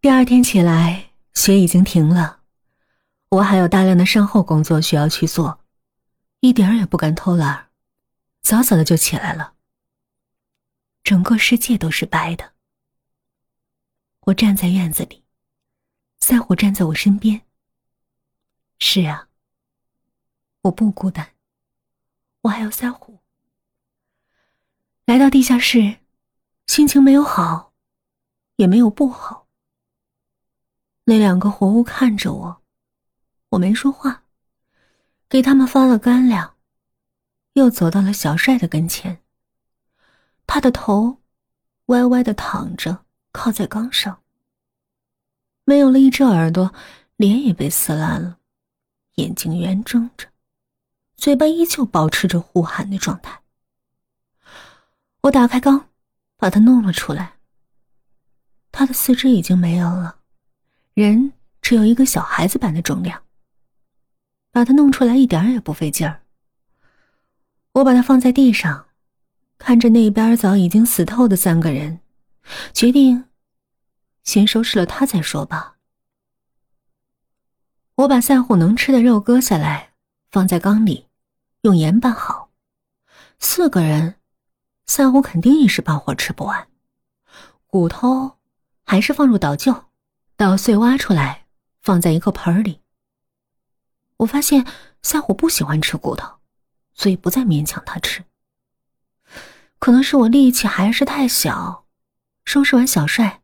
第二天起来，雪已经停了，我还有大量的善后工作需要去做，一点也不敢偷懒，早早的就起来了。整个世界都是白的。我站在院子里，赛虎站在我身边。是啊，我不孤单，我还有赛虎。来到地下室，心情没有好，也没有不好。那两个活物看着我，我没说话，给他们发了干粮，又走到了小帅的跟前。他的头歪歪的躺着，靠在缸上，没有了一只耳朵，脸也被撕烂了，眼睛圆睁着，嘴巴依旧保持着呼喊的状态。我打开缸，把它弄了出来。他的四肢已经没有了。人只有一个小孩子般的重量，把它弄出来一点也不费劲儿。我把它放在地上，看着那边早已经死透的三个人，决定先收拾了他再说吧。我把赛虎能吃的肉割下来，放在缸里，用盐拌好。四个人，赛虎肯定一时半会儿吃不完，骨头还是放入倒臼。捣碎挖出来，放在一个盆里。我发现夏虎不喜欢吃骨头，所以不再勉强他吃。可能是我力气还是太小，收拾完小帅，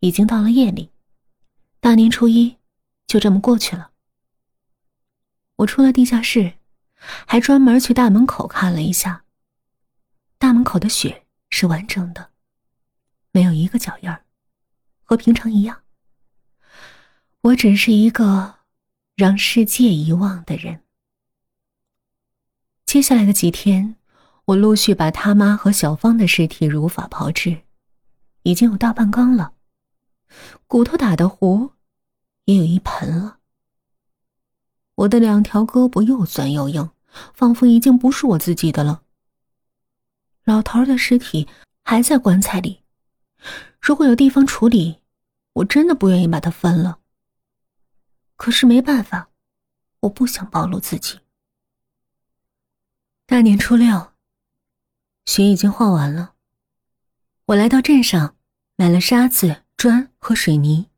已经到了夜里。大年初一就这么过去了。我出了地下室，还专门去大门口看了一下。大门口的雪是完整的，没有一个脚印儿，和平常一样。我只是一个让世界遗忘的人。接下来的几天，我陆续把他妈和小芳的尸体如法炮制，已经有大半缸了，骨头打的糊，也有一盆了。我的两条胳膊又酸又硬，仿佛已经不是我自己的了。老头的尸体还在棺材里，如果有地方处理，我真的不愿意把它分了。可是没办法，我不想暴露自己。大年初六，雪已经化完了。我来到镇上，买了沙子、砖和水泥。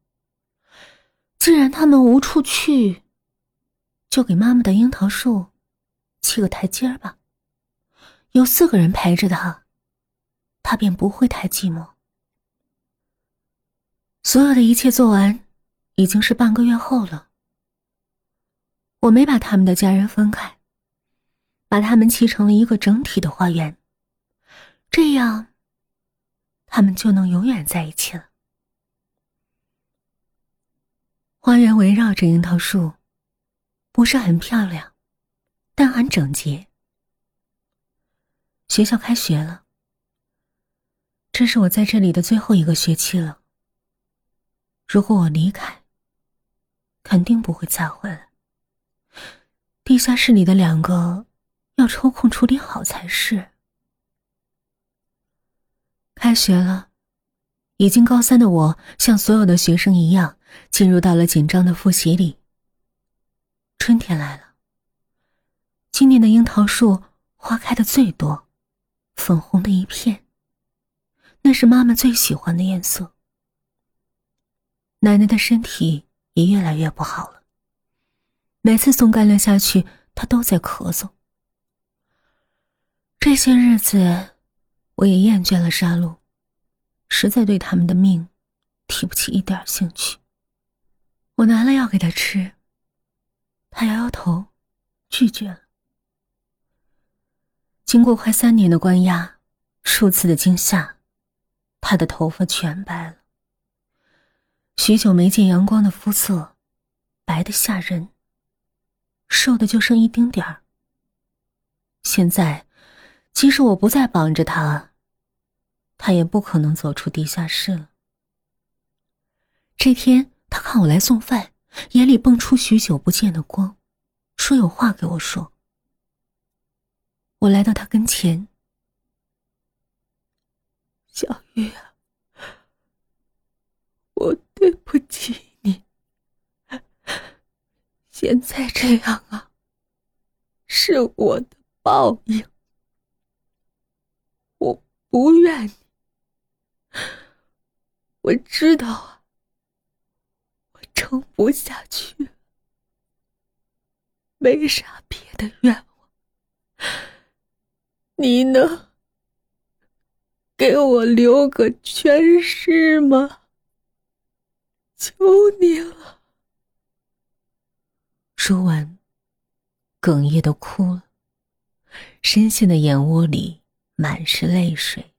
既然他们无处去，就给妈妈的樱桃树砌个台阶儿吧。有四个人陪着他，他便不会太寂寞。所有的一切做完，已经是半个月后了。我没把他们的家人分开，把他们砌成了一个整体的花园，这样，他们就能永远在一起了。花园围绕着樱桃树，不是很漂亮，但很整洁。学校开学了，这是我在这里的最后一个学期了。如果我离开，肯定不会再回来。地下室里的两个要抽空处理好才是。开学了，已经高三的我，像所有的学生一样，进入到了紧张的复习里。春天来了，今年的樱桃树花开的最多，粉红的一片，那是妈妈最喜欢的颜色。奶奶的身体也越来越不好了。每次送干粮下去，他都在咳嗽。这些日子，我也厌倦了杀戮，实在对他们的命提不起一点兴趣。我拿了药给他吃，他摇摇头，拒绝了。经过快三年的关押，数次的惊吓，他的头发全白了。许久没见阳光的肤色，白的吓人。瘦的就剩一丁点儿。现在，即使我不再绑着他，他也不可能走出地下室了。这天，他看我来送饭，眼里蹦出许久不见的光，说有话给我说。我来到他跟前，小玉啊，我对不起现在这样啊，是我的报应。我不怨你，我知道啊，我撑不下去，没啥别的愿望。你能给我留个全尸吗？求你了。说完，哽咽的哭了，深陷的眼窝里满是泪水。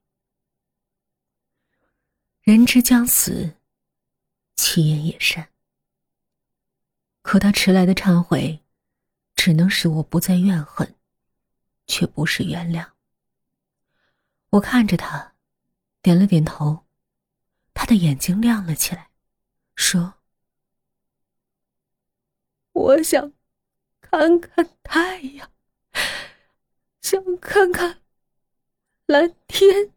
人之将死，其言也善。可他迟来的忏悔，只能使我不再怨恨，却不是原谅。我看着他，点了点头，他的眼睛亮了起来，说。我想看看太阳，想看看蓝天，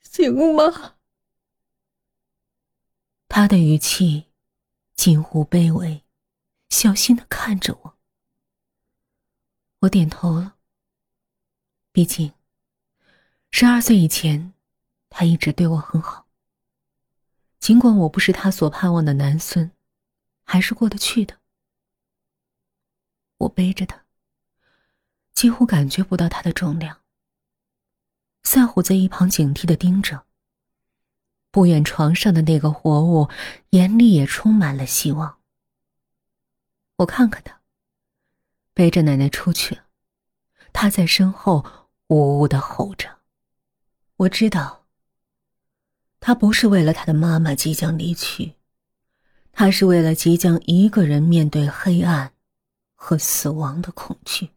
行吗？他的语气近乎卑微，小心的看着我。我点头了。毕竟，十二岁以前，他一直对我很好。尽管我不是他所盼望的男孙。还是过得去的。我背着他，几乎感觉不到他的重量。赛虎在一旁警惕的盯着。不远床上的那个活物，眼里也充满了希望。我看看他，背着奶奶出去。他在身后呜呜的吼着。我知道，他不是为了他的妈妈即将离去。他是为了即将一个人面对黑暗和死亡的恐惧。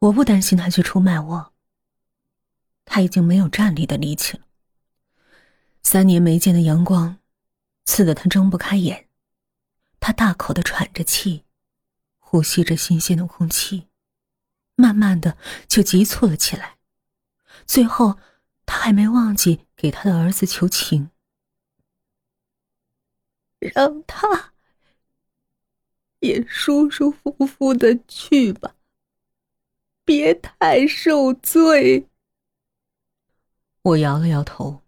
我不担心他去出卖我。他已经没有站立的力气了。三年没见的阳光，刺得他睁不开眼。他大口的喘着气，呼吸着新鲜的空气，慢慢的就急促了起来。最后，他还没忘记给他的儿子求情。让他也舒舒服服的去吧，别太受罪。我摇了摇头。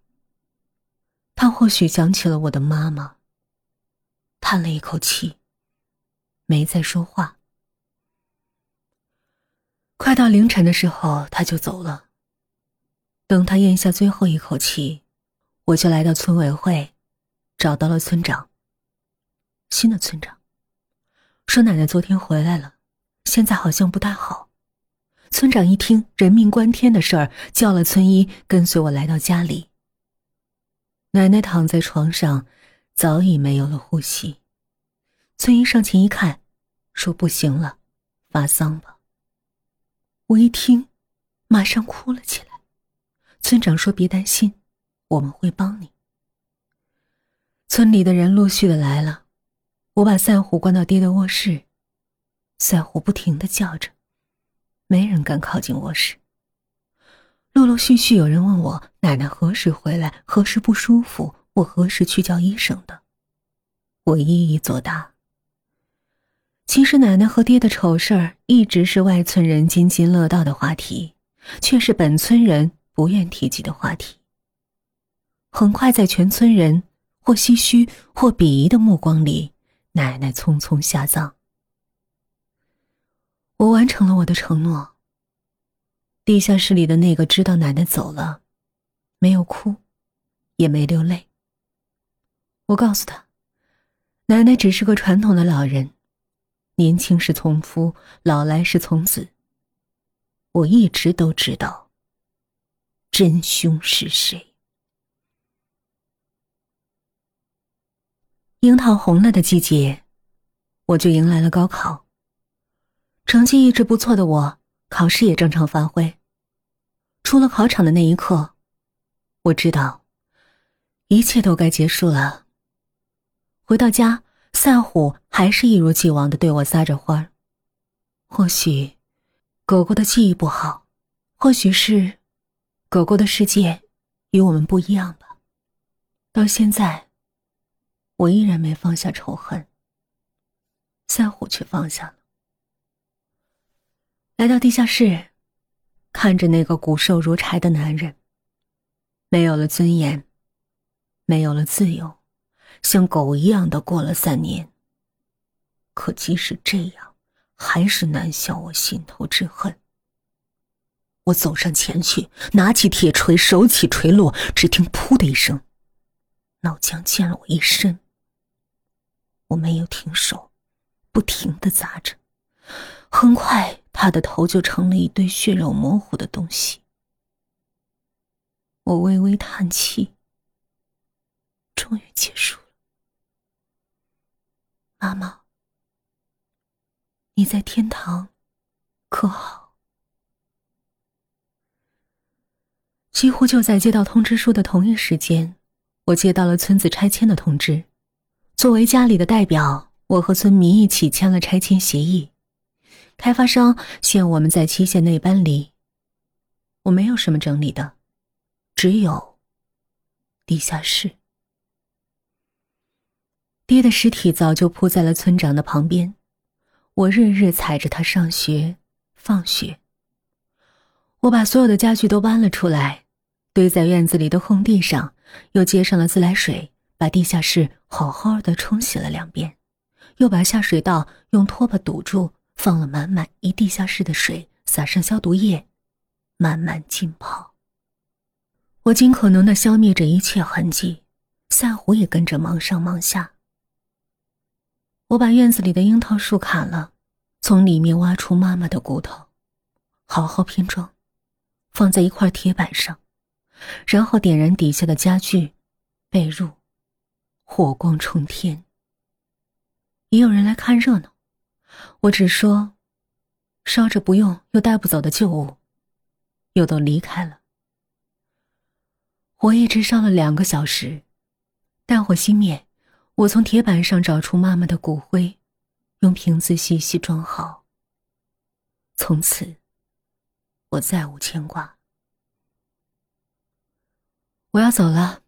他或许想起了我的妈妈，叹了一口气，没再说话。快到凌晨的时候，他就走了。等他咽下最后一口气，我就来到村委会，找到了村长。新的村长说：“奶奶昨天回来了，现在好像不大好。”村长一听人命关天的事儿，叫了村医跟随我来到家里。奶奶躺在床上，早已没有了呼吸。村医上前一看，说：“不行了，发丧吧。”我一听，马上哭了起来。村长说：“别担心，我们会帮你。”村里的人陆续的来了。我把赛虎关到爹的卧室，赛虎不停的叫着，没人敢靠近卧室。陆陆续续有人问我奶奶何时回来，何时不舒服，我何时去叫医生的，我一一作答。其实奶奶和爹的丑事儿一直是外村人津津乐道的话题，却是本村人不愿提及的话题。很快，在全村人或唏嘘或鄙夷的目光里。奶奶匆匆下葬，我完成了我的承诺。地下室里的那个知道奶奶走了，没有哭，也没流泪。我告诉他，奶奶只是个传统的老人，年轻是从夫，老来是从子。我一直都知道，真凶是谁。樱桃红了的季节，我就迎来了高考。成绩一直不错的我，考试也正常发挥。出了考场的那一刻，我知道，一切都该结束了。回到家，赛虎还是一如既往的对我撒着欢儿。或许，狗狗的记忆不好，或许是，狗狗的世界与我们不一样吧。到现在。我依然没放下仇恨，赛虎却放下了。来到地下室，看着那个骨瘦如柴的男人，没有了尊严，没有了自由，像狗一样的过了三年。可即使这样，还是难消我心头之恨。我走上前去，拿起铁锤，手起锤落，只听“噗”的一声，脑浆溅了我一身。我没有停手，不停的砸着，很快他的头就成了一堆血肉模糊的东西。我微微叹气，终于结束了。妈妈，你在天堂可好？几乎就在接到通知书的同一时间，我接到了村子拆迁的通知。作为家里的代表，我和村民一起签了拆迁协议。开发商限我们在期限内搬离。我没有什么整理的，只有地下室。爹的尸体早就铺在了村长的旁边，我日日踩着他上学、放学。我把所有的家具都搬了出来，堆在院子里的空地上，又接上了自来水。把地下室好好的冲洗了两遍，又把下水道用拖把堵住，放了满满一地下室的水，撒上消毒液，慢慢浸泡。我尽可能的消灭着一切痕迹，赛虎也跟着忙上忙下。我把院子里的樱桃树砍了，从里面挖出妈妈的骨头，好好拼装，放在一块铁板上，然后点燃底下的家具，被褥。火光冲天，也有人来看热闹。我只说，烧着不用又带不走的旧物，又都离开了。火一直烧了两个小时，大火熄灭，我从铁板上找出妈妈的骨灰，用瓶子细细装好。从此，我再无牵挂。我要走了。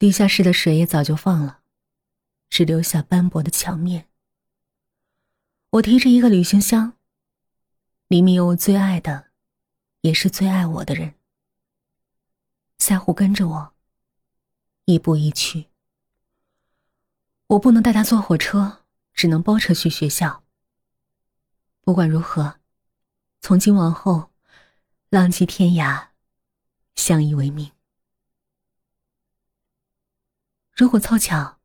地下室的水也早就放了，只留下斑驳的墙面。我提着一个旅行箱，里面有我最爱的，也是最爱我的人。赛虎跟着我，一步一趋。我不能带他坐火车，只能包车去学校。不管如何，从今往后，浪迹天涯，相依为命。如果凑巧，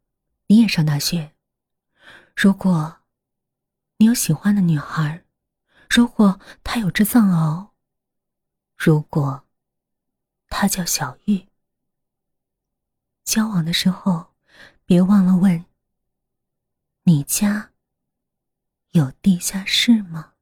你也上大学；如果你有喜欢的女孩；如果她有只藏獒；如果她叫小玉，交往的时候别忘了问：你家有地下室吗？